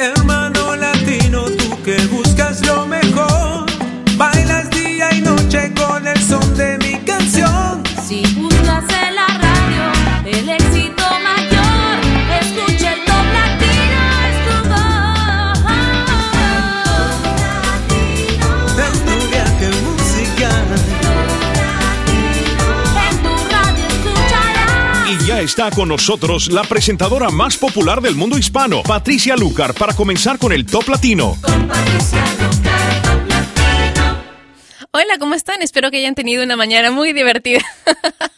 Hermano está con nosotros la presentadora más popular del mundo hispano, Patricia Lucar, para comenzar con el Top Latino. Hola, ¿cómo están? Espero que hayan tenido una mañana muy divertida.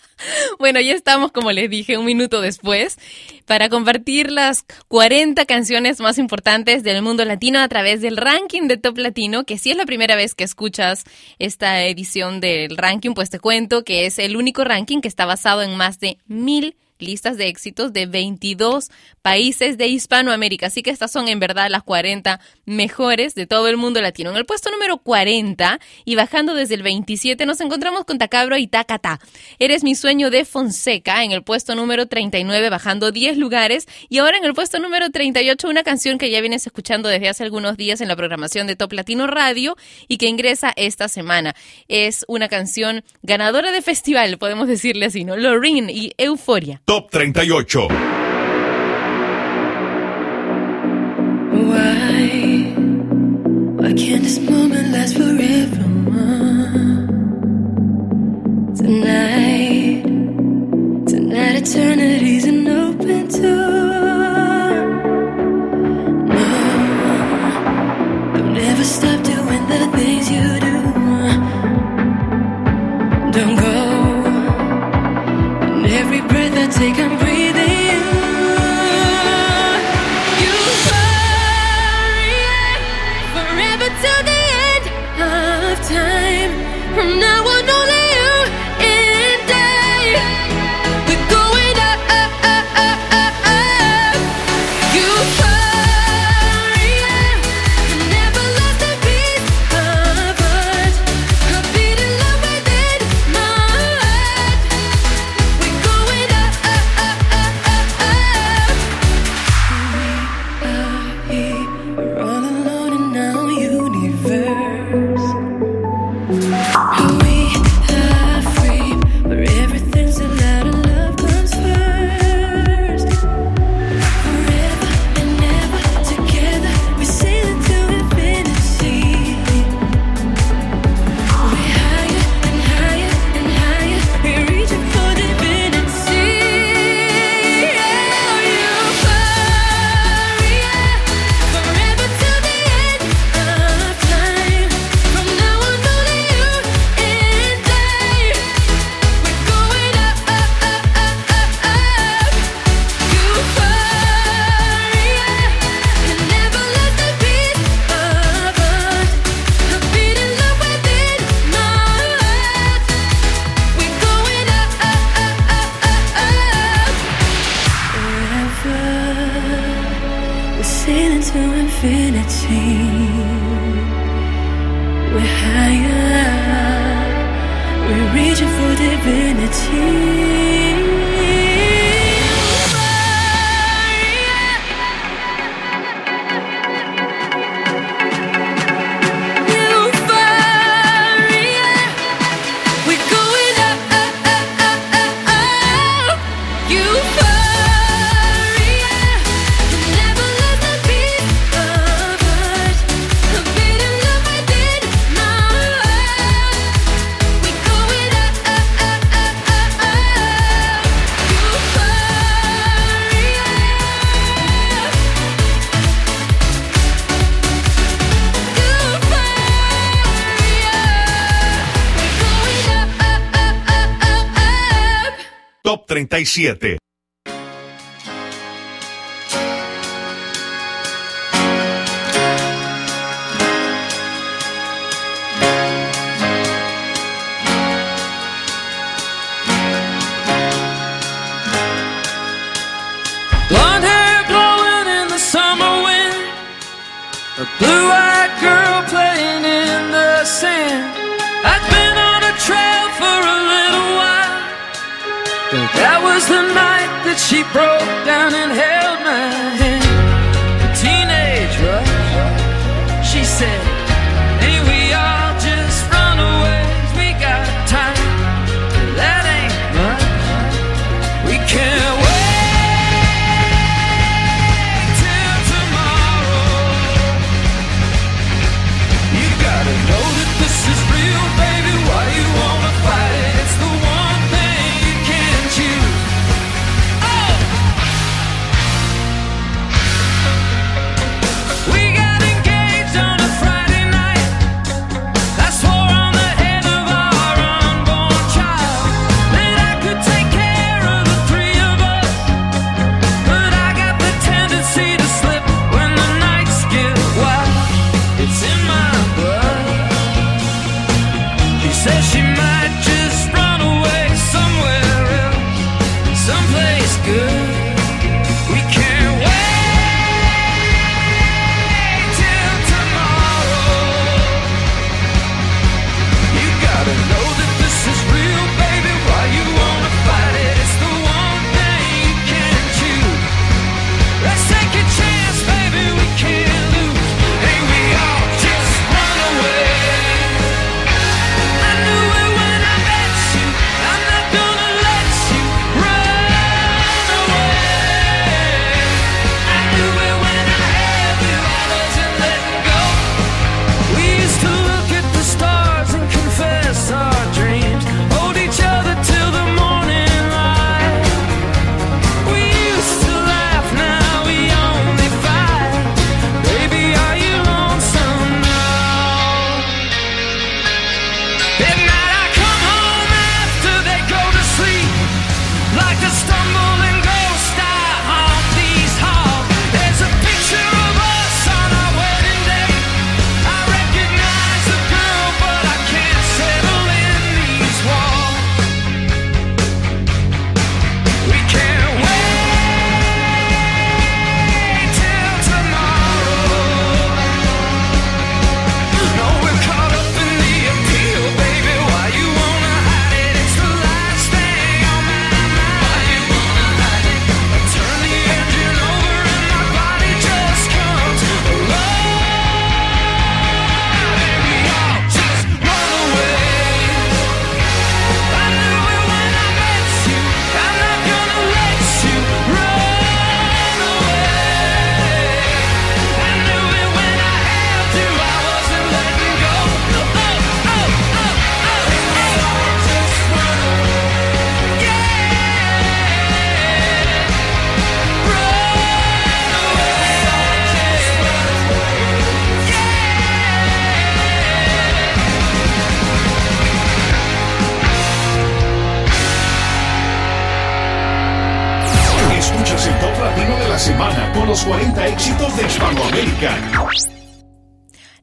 Bueno, ya estamos, como les dije, un minuto después para compartir las 40 canciones más importantes del mundo latino a través del ranking de Top Latino, que si es la primera vez que escuchas esta edición del ranking, pues te cuento que es el único ranking que está basado en más de mil listas de éxitos de 22 países de Hispanoamérica. Así que estas son en verdad las 40 mejores de todo el mundo latino. En el puesto número 40 y bajando desde el 27 nos encontramos con Tacabro y Tacata. Eres mi sueño de Fonseca en el puesto número 39 bajando 10 lugares y ahora en el puesto número 38 una canción que ya vienes escuchando desde hace algunos días en la programación de Top Latino Radio y que ingresa esta semana. Es una canción ganadora de festival, podemos decirle así, ¿no? Loreen y Euforia. Top 38. Why? Why can't this moment last forever? Tonight, tonight, eternity's an open door. No, don't ever stop doing the things you do. 97.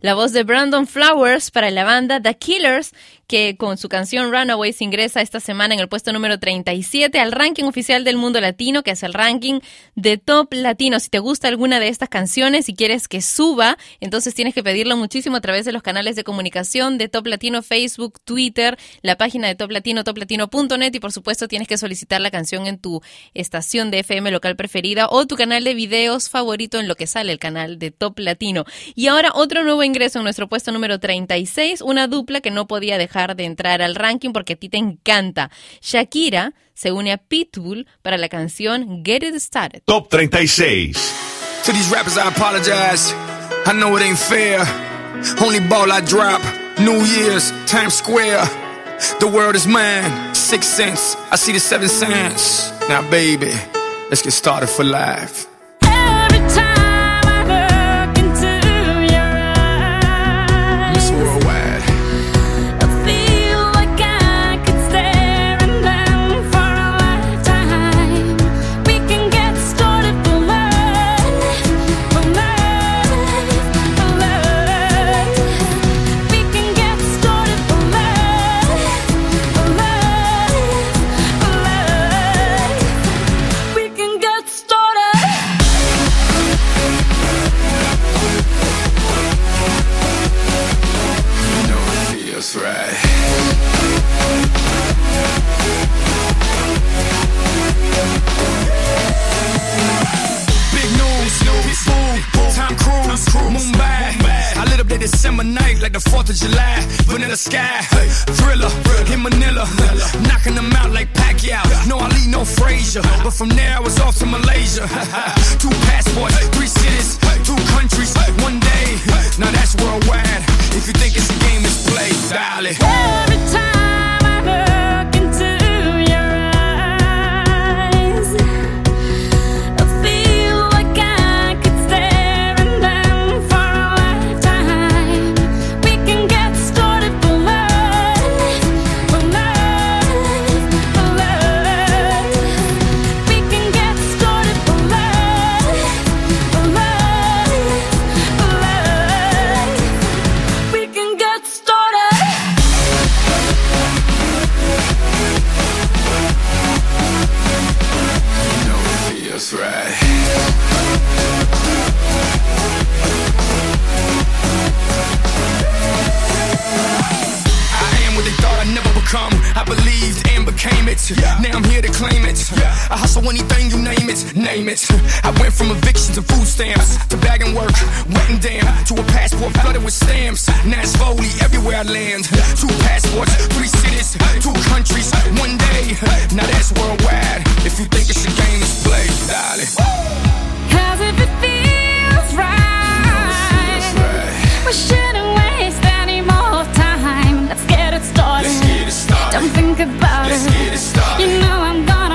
La voz de Brandon Flowers para la banda The Killers, que con su canción Runaways ingresa esta semana en el puesto número 37 al ranking oficial del mundo latino, que es el ranking de top latino. Si te gusta alguna de estas canciones y quieres que suba, entonces tienes que pedirlo muchísimo a través de los canales de comunicación de Top Latino, Facebook, Twitter, la página de Top Latino, toplatino.net y por supuesto tienes que solicitar la canción en tu estación de FM local preferida o tu canal de videos favorito en lo que sale el canal de Top Latino. Y ahora otro nuevo ingreso en nuestro puesto número 36, una dupla que no podía dejar de entrar al ranking porque a ti te encanta. Shakira se une a Pitbull para la canción Get It Started. Top 36. To these rappers, I apologize. I know it ain't fair. Only ball I drop. New Year's, Times Square. The world is mine. Six cents. I see the seven cents. Now, baby, let's get started for life. It. Now I'm here to claim it. I hustle anything you name it, name it. I went from eviction to food stamps to bagging work, wet and damn, to a passport flooded with stamps. Now it's slowly everywhere I land. Two passports, three cities, two countries, one day. Now that's worldwide. If you think it's a game, it's play, darling. Cause if it feels right, we shouldn't waste get it started. Let's get it started. Don't think about Let's it. get it started. You know I'm gonna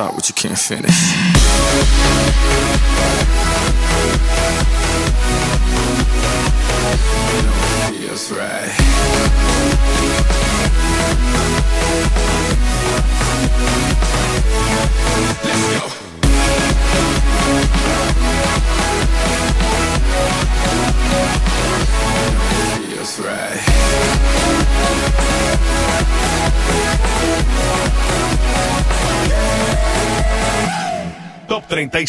start what you can't finish. Feels right. Let's go. Right. Top 35.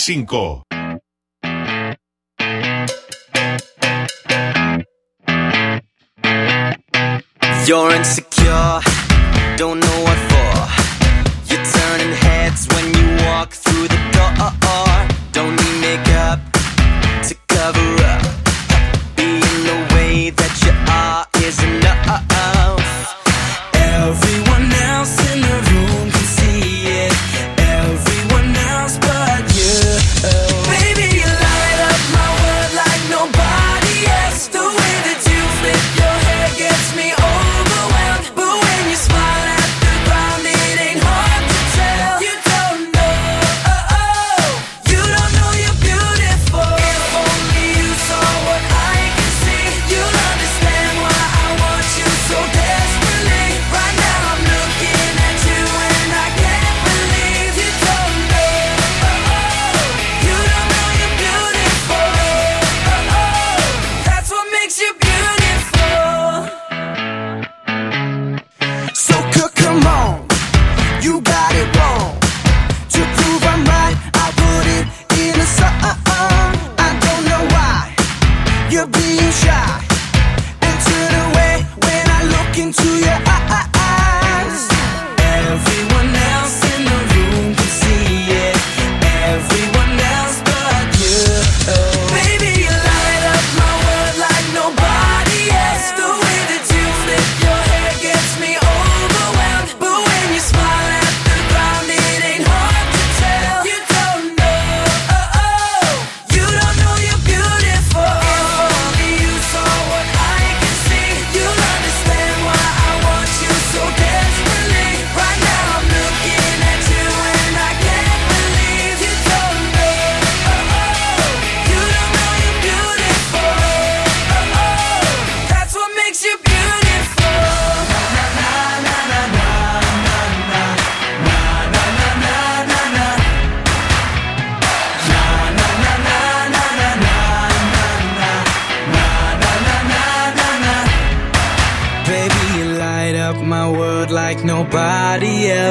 You're insecure, don't know what for. You're turning heads when you walk through the door. Don't need makeup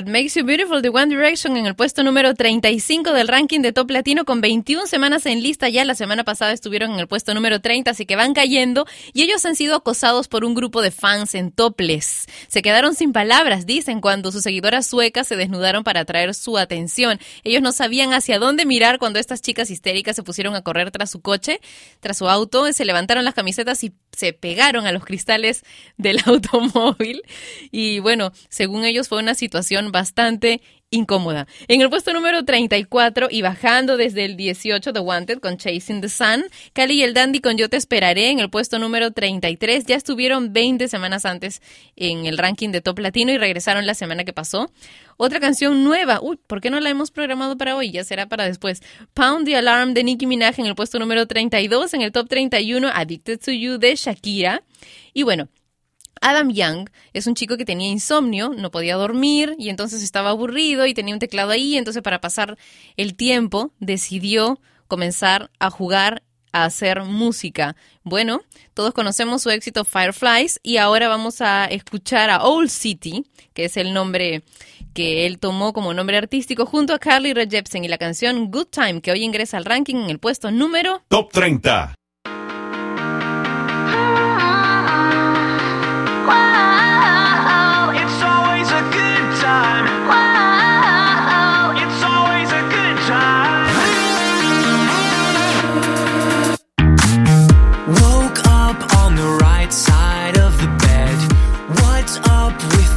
What Makes You Beautiful de One Direction en el puesto número 35 del ranking de Top Latino con 21 semanas en lista. Ya la semana pasada estuvieron en el puesto número 30, así que van cayendo. Y ellos han sido acosados por un grupo de fans en topless. Se quedaron sin palabras, dicen, cuando sus seguidoras suecas se desnudaron para atraer su atención. Ellos no sabían hacia dónde mirar cuando estas chicas histéricas se pusieron a correr tras su coche, tras su auto, se levantaron las camisetas y se pegaron a los cristales del automóvil. Y bueno, según ellos fue una situación bastante incómoda. En el puesto número 34 y bajando desde el 18 The Wanted con Chasing the Sun, Cali y el Dandy con Yo te esperaré en el puesto número 33 ya estuvieron 20 semanas antes en el ranking de Top Latino y regresaron la semana que pasó. Otra canción nueva, uy, ¿por qué no la hemos programado para hoy? Ya será para después. Pound the Alarm de Nicki Minaj en el puesto número 32, en el top 31 Addicted to You de Shakira. Y bueno, Adam Young es un chico que tenía insomnio, no podía dormir y entonces estaba aburrido y tenía un teclado ahí, entonces para pasar el tiempo decidió comenzar a jugar a hacer música. Bueno, todos conocemos su éxito Fireflies y ahora vamos a escuchar a Old City, que es el nombre que él tomó como nombre artístico junto a Carly Rae Jepsen y la canción Good Time, que hoy ingresa al ranking en el puesto número Top 30.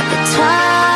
at the top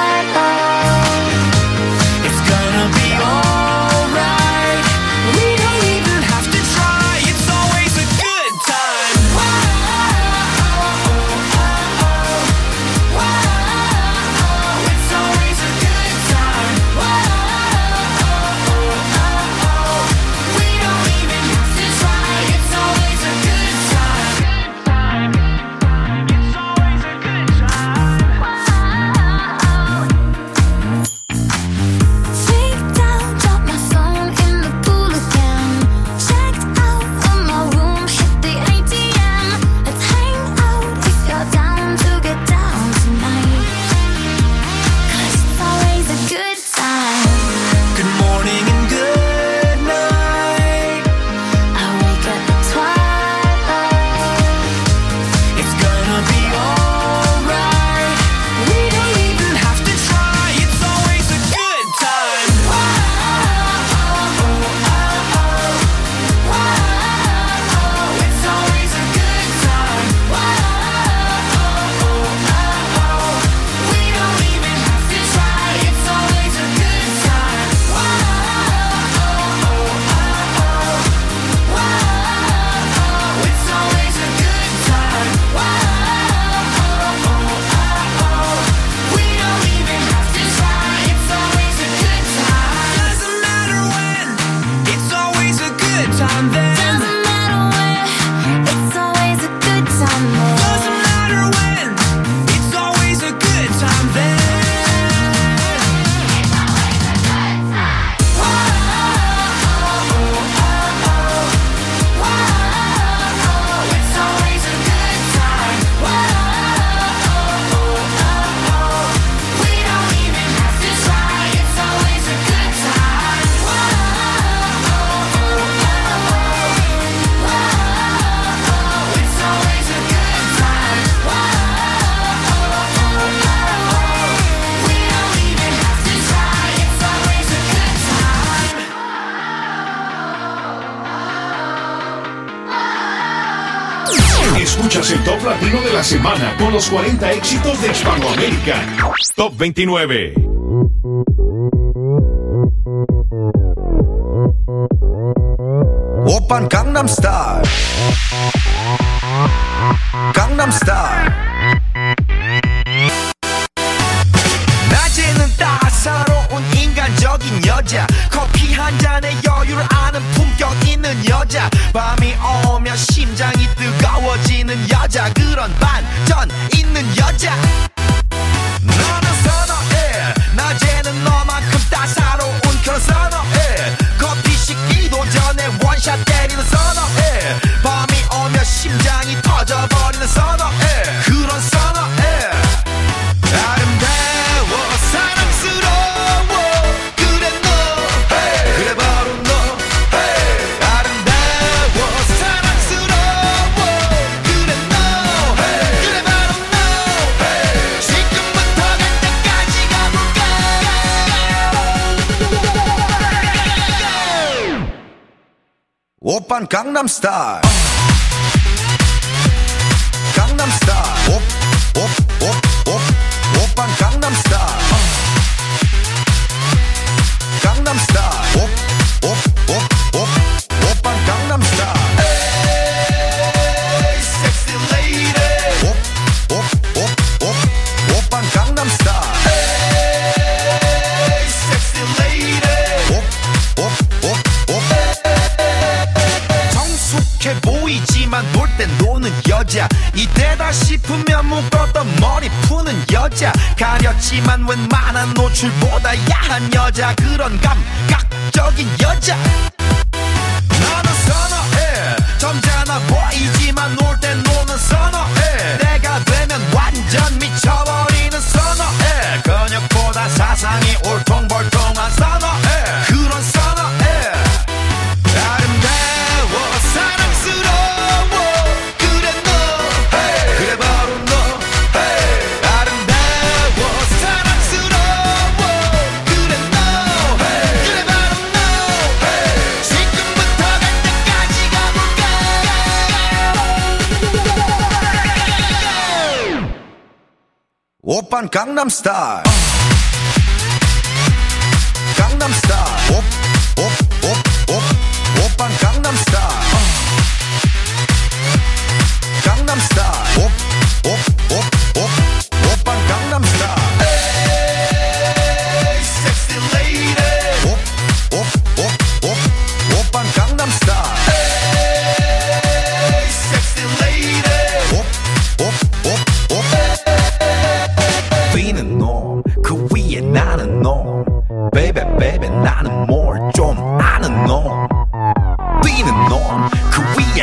semana con los 40 éxitos de Hispanoamérica. Top 29. Open Gangnam Style. Gangnam Style. gangnam style. 여기 여 Gangnam Style.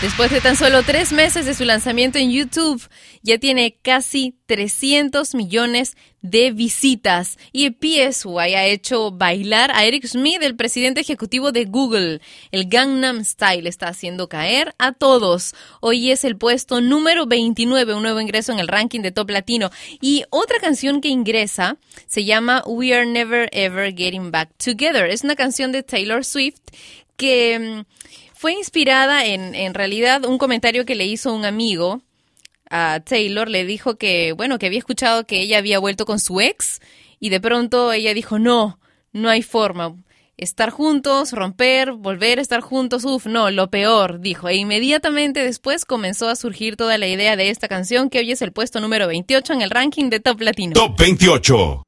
Después de tan solo tres meses de su lanzamiento en YouTube, ya tiene casi 300 millones de visitas y PSY ha hecho bailar a Eric Smith, el presidente ejecutivo de Google. El Gangnam Style está haciendo caer a todos. Hoy es el puesto número 29, un nuevo ingreso en el ranking de Top Latino. Y otra canción que ingresa se llama We Are Never Ever Getting Back Together. Es una canción de Taylor Swift que... Mm, fue inspirada en, en realidad un comentario que le hizo un amigo a Taylor, le dijo que, bueno, que había escuchado que ella había vuelto con su ex y de pronto ella dijo, no, no hay forma. Estar juntos, romper, volver a estar juntos, uff, no, lo peor, dijo. E inmediatamente después comenzó a surgir toda la idea de esta canción que hoy es el puesto número 28 en el ranking de Top Latino. Top 28.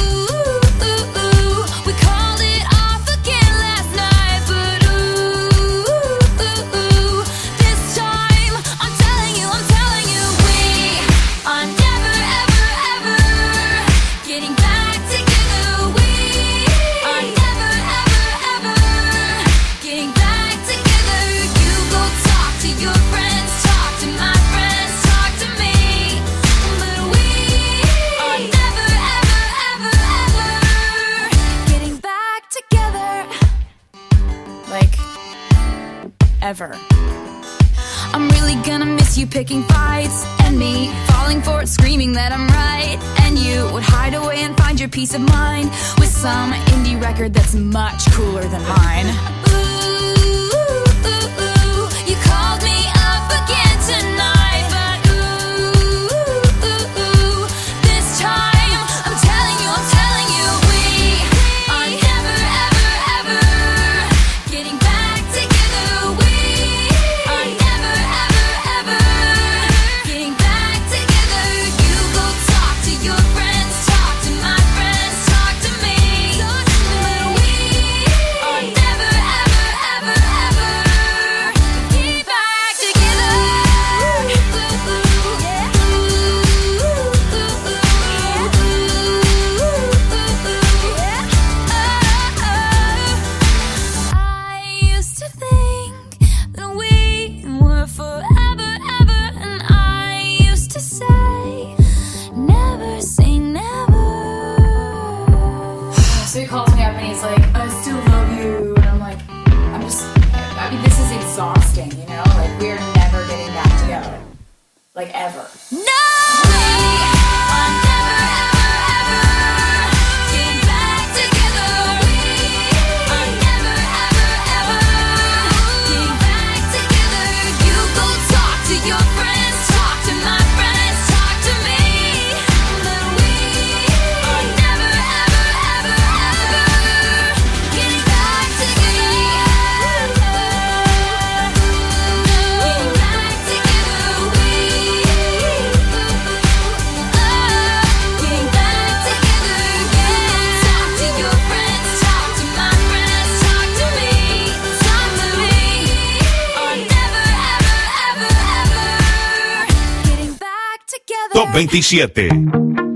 like ever. No! 27.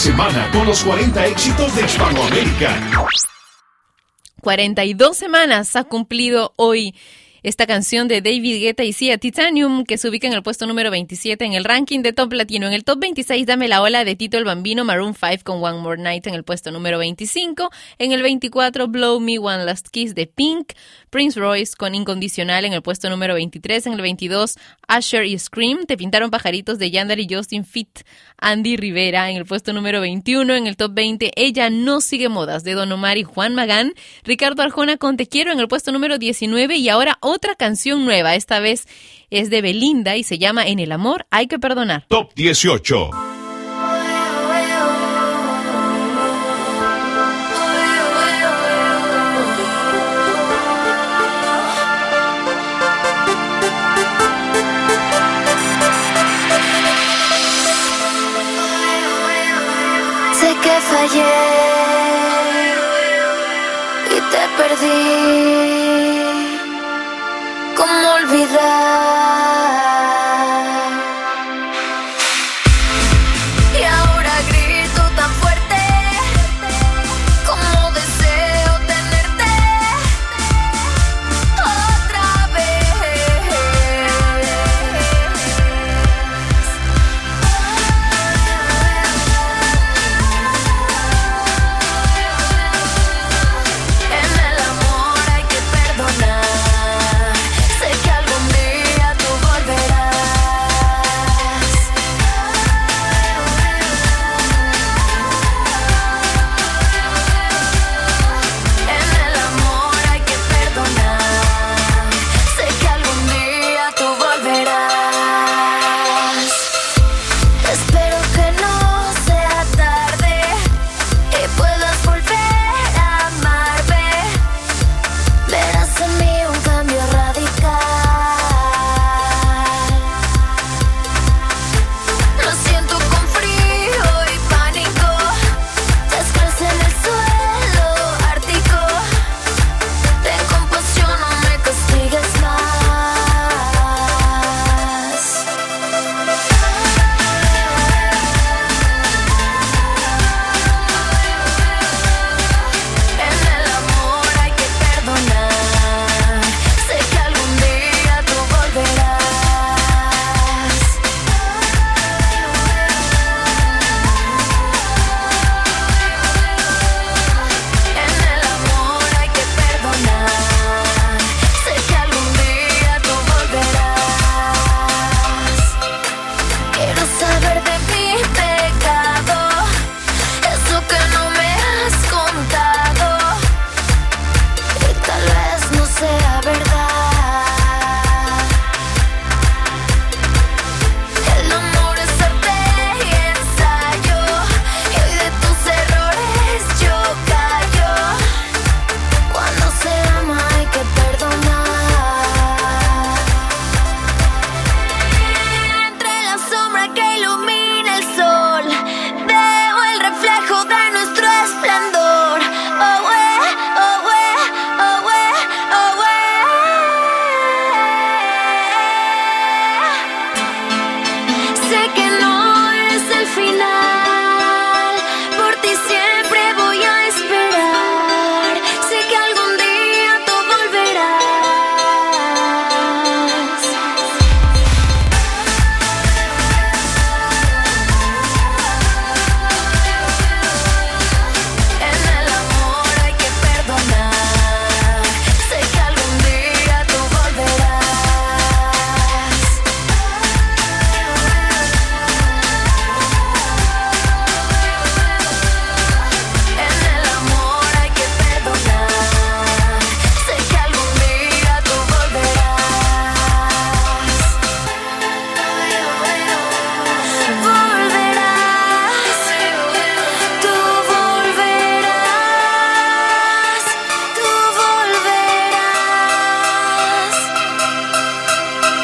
Semana con los 40 éxitos de Hispanoamérica. 42 semanas ha cumplido hoy esta canción de David Guetta y Sia Titanium, que se ubica en el puesto número 27 en el ranking de Top Latino. En el top 26, Dame la Ola de Tito el Bambino, Maroon 5 con One More Night en el puesto número 25. En el 24, Blow Me One Last Kiss de Pink. Prince Royce con Incondicional en el puesto número 23. En el 22, Usher y Scream. Te pintaron pajaritos de Yandel y Justin Fit. Andy Rivera en el puesto número 21. En el top 20, Ella no sigue modas de Don Omar y Juan Magán. Ricardo Arjona con Te quiero en el puesto número 19. Y ahora otra canción nueva. Esta vez es de Belinda y se llama En el amor hay que perdonar. Top 18. Fallé y te perdí. ¿Cómo olvidar?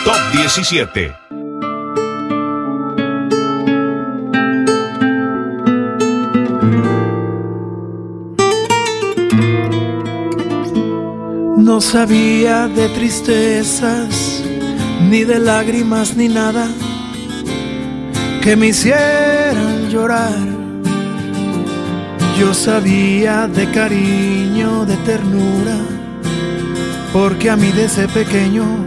Top 17. No sabía de tristezas, ni de lágrimas, ni nada que me hicieran llorar. Yo sabía de cariño, de ternura, porque a mí desde pequeño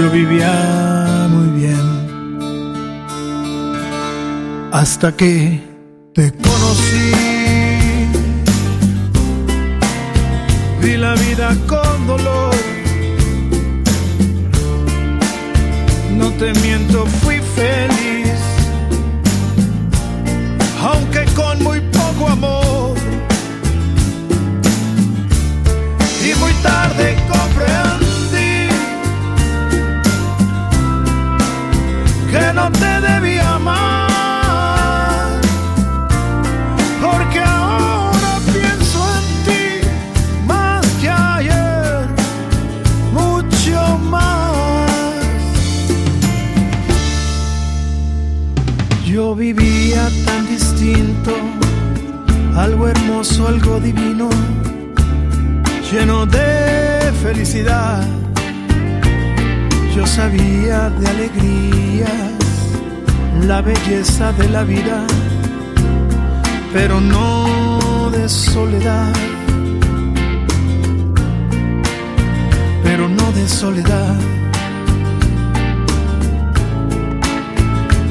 Yo vivía muy bien. Hasta que Yo vivía tan distinto, algo hermoso, algo divino, lleno de felicidad. Yo sabía de alegrías, la belleza de la vida, pero no de soledad. Pero no de soledad.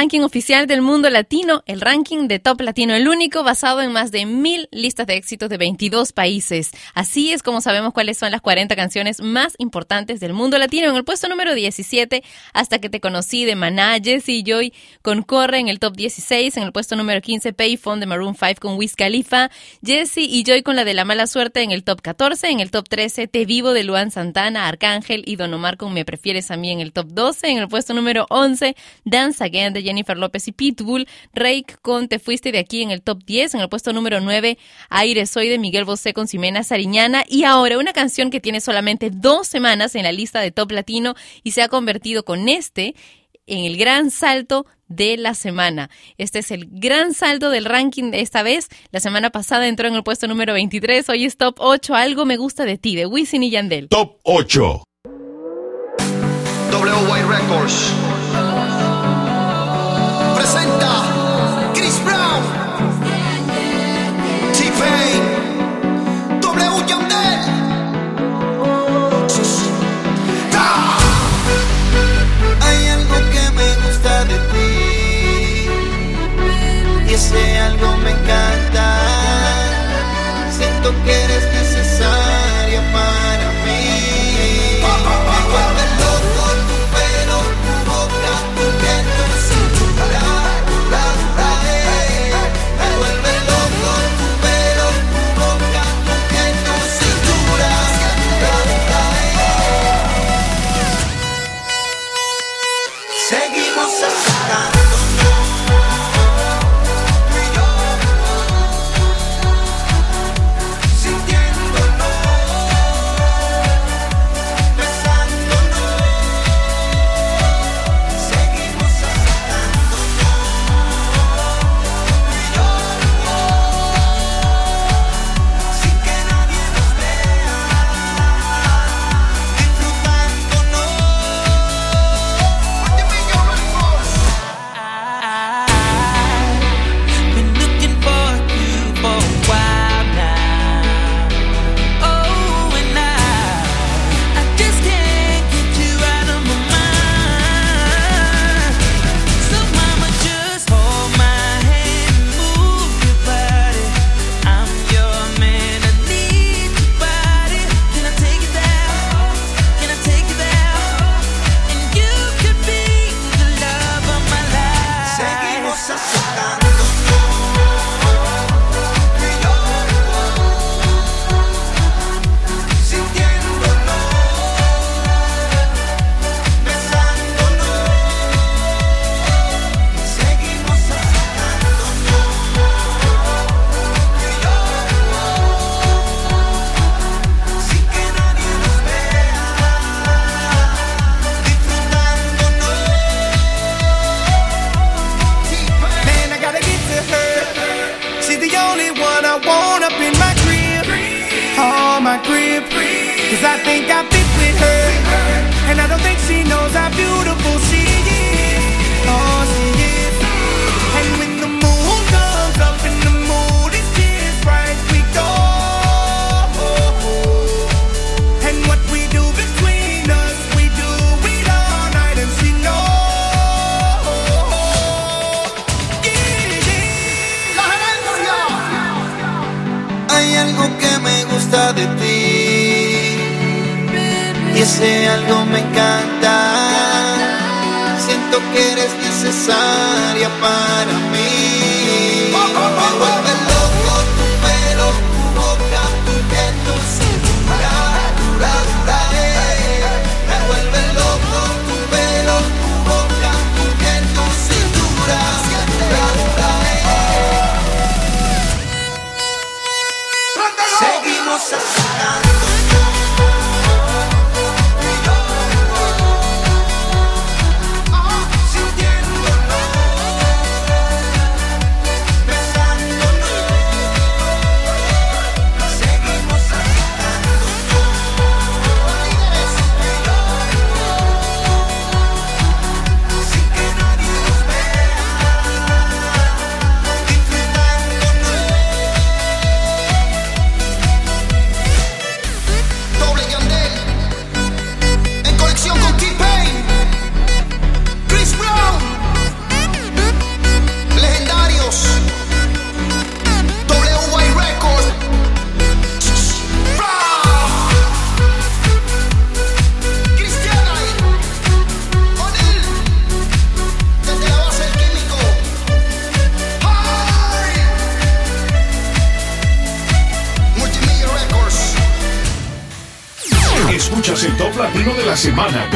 ranking oficial del mundo latino, el ranking de Top Latino, el único basado en más de mil listas de éxitos de 22 países. Así es como sabemos cuáles son las 40 canciones más importantes del mundo latino. En el puesto número 17, Hasta que te conocí de Maná, Jesse y Joy con Corre en el top 16. En el puesto número 15, Payphone de Maroon 5 con Wiz Khalifa. Jesse y Joy con la de La Mala Suerte en el top 14. En el top 13, Te Vivo de Luan Santana, Arcángel y Don Omar con Me Prefieres a mí en el top 12. En el puesto número 11, Dance Again de Jennifer López y Pitbull. Rake con Te Fuiste de aquí en el top 10. En el puesto número 9, Aire Soy de Miguel Bosé con Ximena Sariñana. Y ahora una canción que tiene solamente dos semanas en la lista de Top Latino y se ha convertido con este en el gran salto de la semana. Este es el gran salto del ranking de esta vez. La semana pasada entró en el puesto número 23, hoy es top 8. Algo me gusta de ti, de Wisin y Yandel. Top 8. WY Records presenta Chris Brown, T-Pain, W Yandel. Hay algo que me gusta de ti y ese algo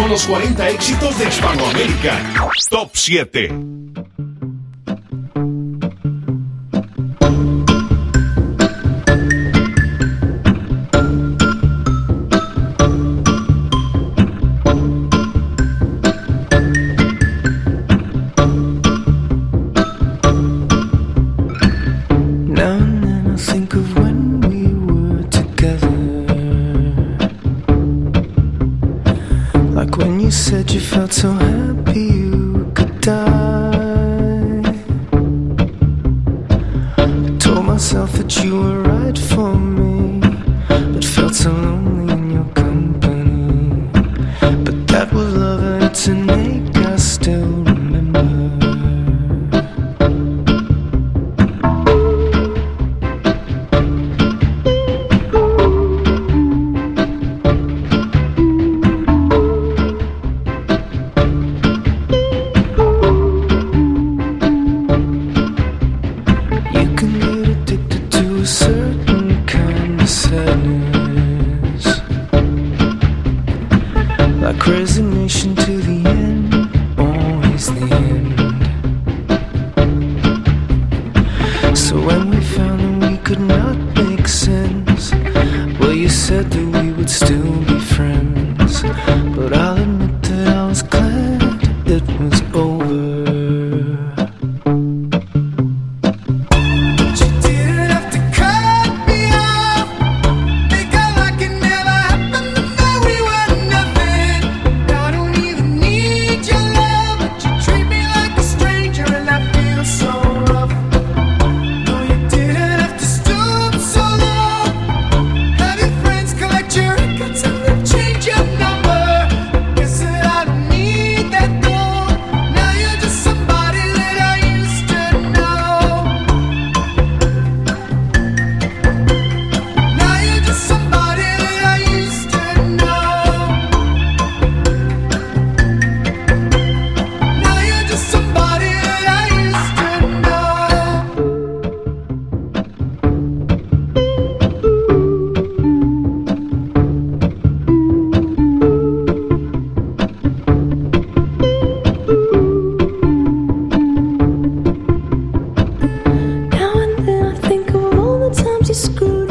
los 40 éxitos de Hispanoamérica. Top 7.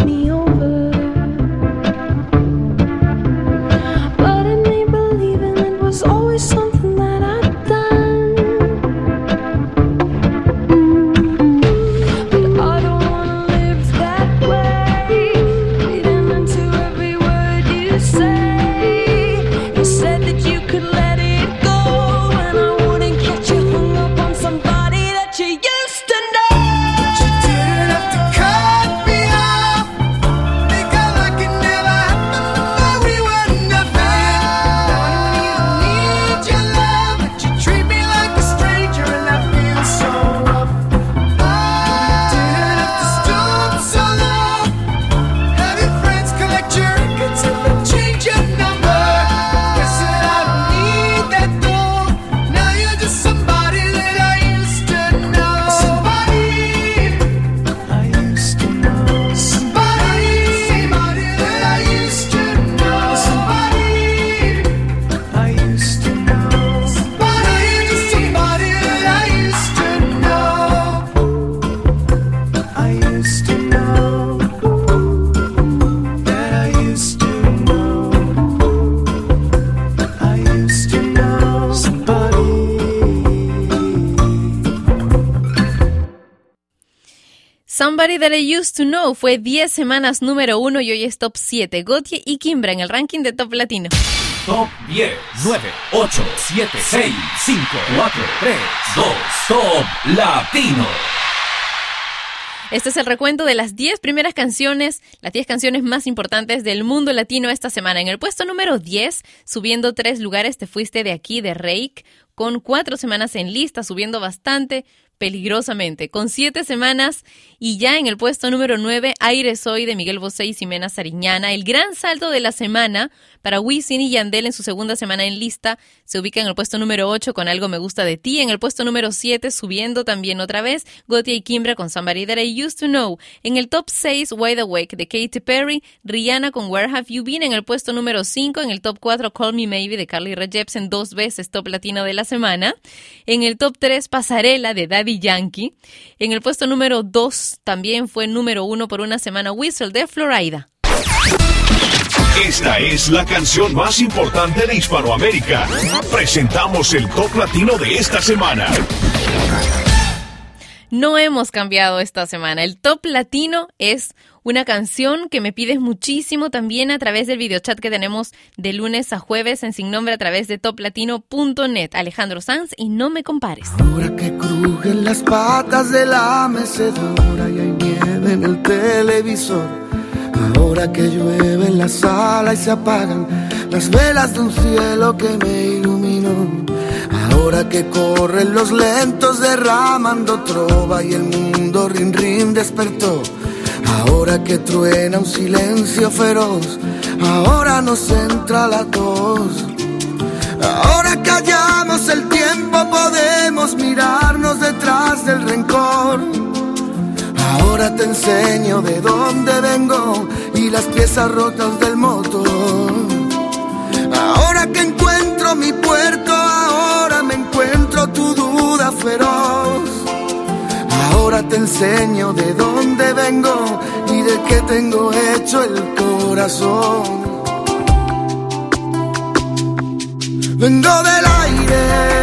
me over. Used to Know fue 10 semanas número 1 y hoy es top 7. Gotye y Kimbra en el ranking de Top Latino. Top 10, 9, 8, 7, 6, 5, 4, 3, 2, Top Latino. Este es el recuento de las 10 primeras canciones, las 10 canciones más importantes del mundo latino esta semana. En el puesto número 10, subiendo tres lugares, te fuiste de aquí, de Reik, con cuatro semanas en lista, subiendo bastante peligrosamente, con siete semanas y ya en el puesto número nueve Aire Soy de Miguel Bosé y Ximena Sariñana. El gran salto de la semana para Wisin y Yandel en su segunda semana en lista se ubica en el puesto número ocho con Algo Me Gusta de Ti, en el puesto número siete subiendo también otra vez Gotia y Kimbra con Somebody That I Used to Know, en el top seis Wide Awake de Katy Perry, Rihanna con Where Have You Been. En el puesto número cinco en el top cuatro Call Me Maybe de Carly Rae Jepsen dos veces top latino de la semana. En el top 3, Pasarela de Daddy Yankee. En el puesto número 2, también fue número 1 por una semana, Whistle de Florida. Esta es la canción más importante de Hispanoamérica. Presentamos el top latino de esta semana. No hemos cambiado esta semana. El top latino es una canción que me pides muchísimo también a través del videochat que tenemos de lunes a jueves en sin nombre a través de toplatino.net. Alejandro Sanz y no me compares. Ahora que crujen las patas de la mecedora y hay nieve en el televisor. Ahora que llueve en la sala y se apagan las velas de un cielo que me iluminó. Ahora que corren los lentos derramando trova y el mundo rin rin despertó. Ahora que truena un silencio feroz, ahora nos entra la tos. Ahora que hallamos el tiempo podemos mirarnos detrás del rencor. Ahora te enseño de dónde vengo y las piezas rotas del motor. Ahora que encuentro mi puerto, ahora me encuentro tu duda feroz. Ahora te enseño de dónde vengo y de qué tengo hecho el corazón. Vengo del aire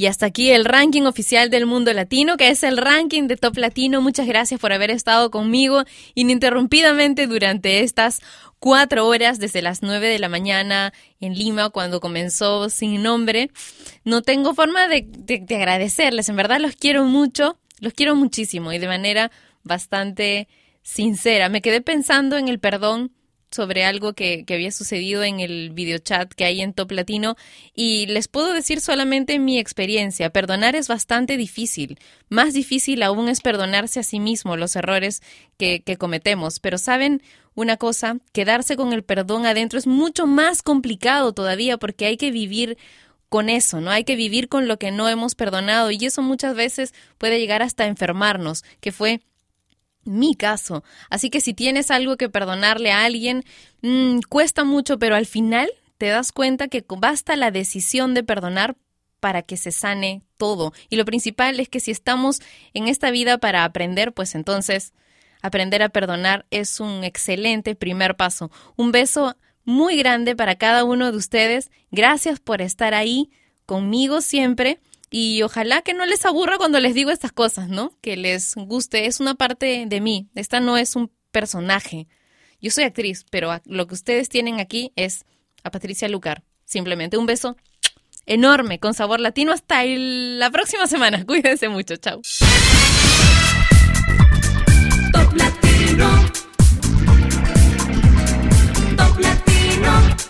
Y hasta aquí el ranking oficial del mundo latino, que es el ranking de Top Latino. Muchas gracias por haber estado conmigo ininterrumpidamente durante estas cuatro horas desde las nueve de la mañana en Lima cuando comenzó Sin Nombre. No tengo forma de, de- de agradecerles, en verdad los quiero mucho, los quiero muchísimo y de manera bastante sincera. Me quedé pensando en el perdón sobre algo que, que había sucedido en el videochat que hay en Top Latino y les puedo decir solamente mi experiencia. Perdonar es bastante difícil. Más difícil aún es perdonarse a sí mismo los errores que, que cometemos. Pero saben una cosa, quedarse con el perdón adentro es mucho más complicado todavía porque hay que vivir con eso, ¿no? Hay que vivir con lo que no hemos perdonado y eso muchas veces puede llegar hasta enfermarnos, que fue mi caso. Así que si tienes algo que perdonarle a alguien, mm, cuesta mucho, pero al final te das cuenta que basta la decisión de perdonar para que se sane todo. Y lo principal es que si estamos en esta vida para aprender, pues entonces aprender a perdonar es un excelente primer paso. Un beso muy grande para cada uno de ustedes. Gracias por estar ahí conmigo siempre. Y ojalá que no les aburra cuando les digo estas cosas, ¿no? Que les guste. Es una parte de mí. Esta no es un personaje. Yo soy actriz, pero lo que ustedes tienen aquí es a Patricia Lucar. Simplemente un beso enorme con sabor latino. Hasta la próxima semana. Cuídense mucho. Chao. Top Latino. Top Latino.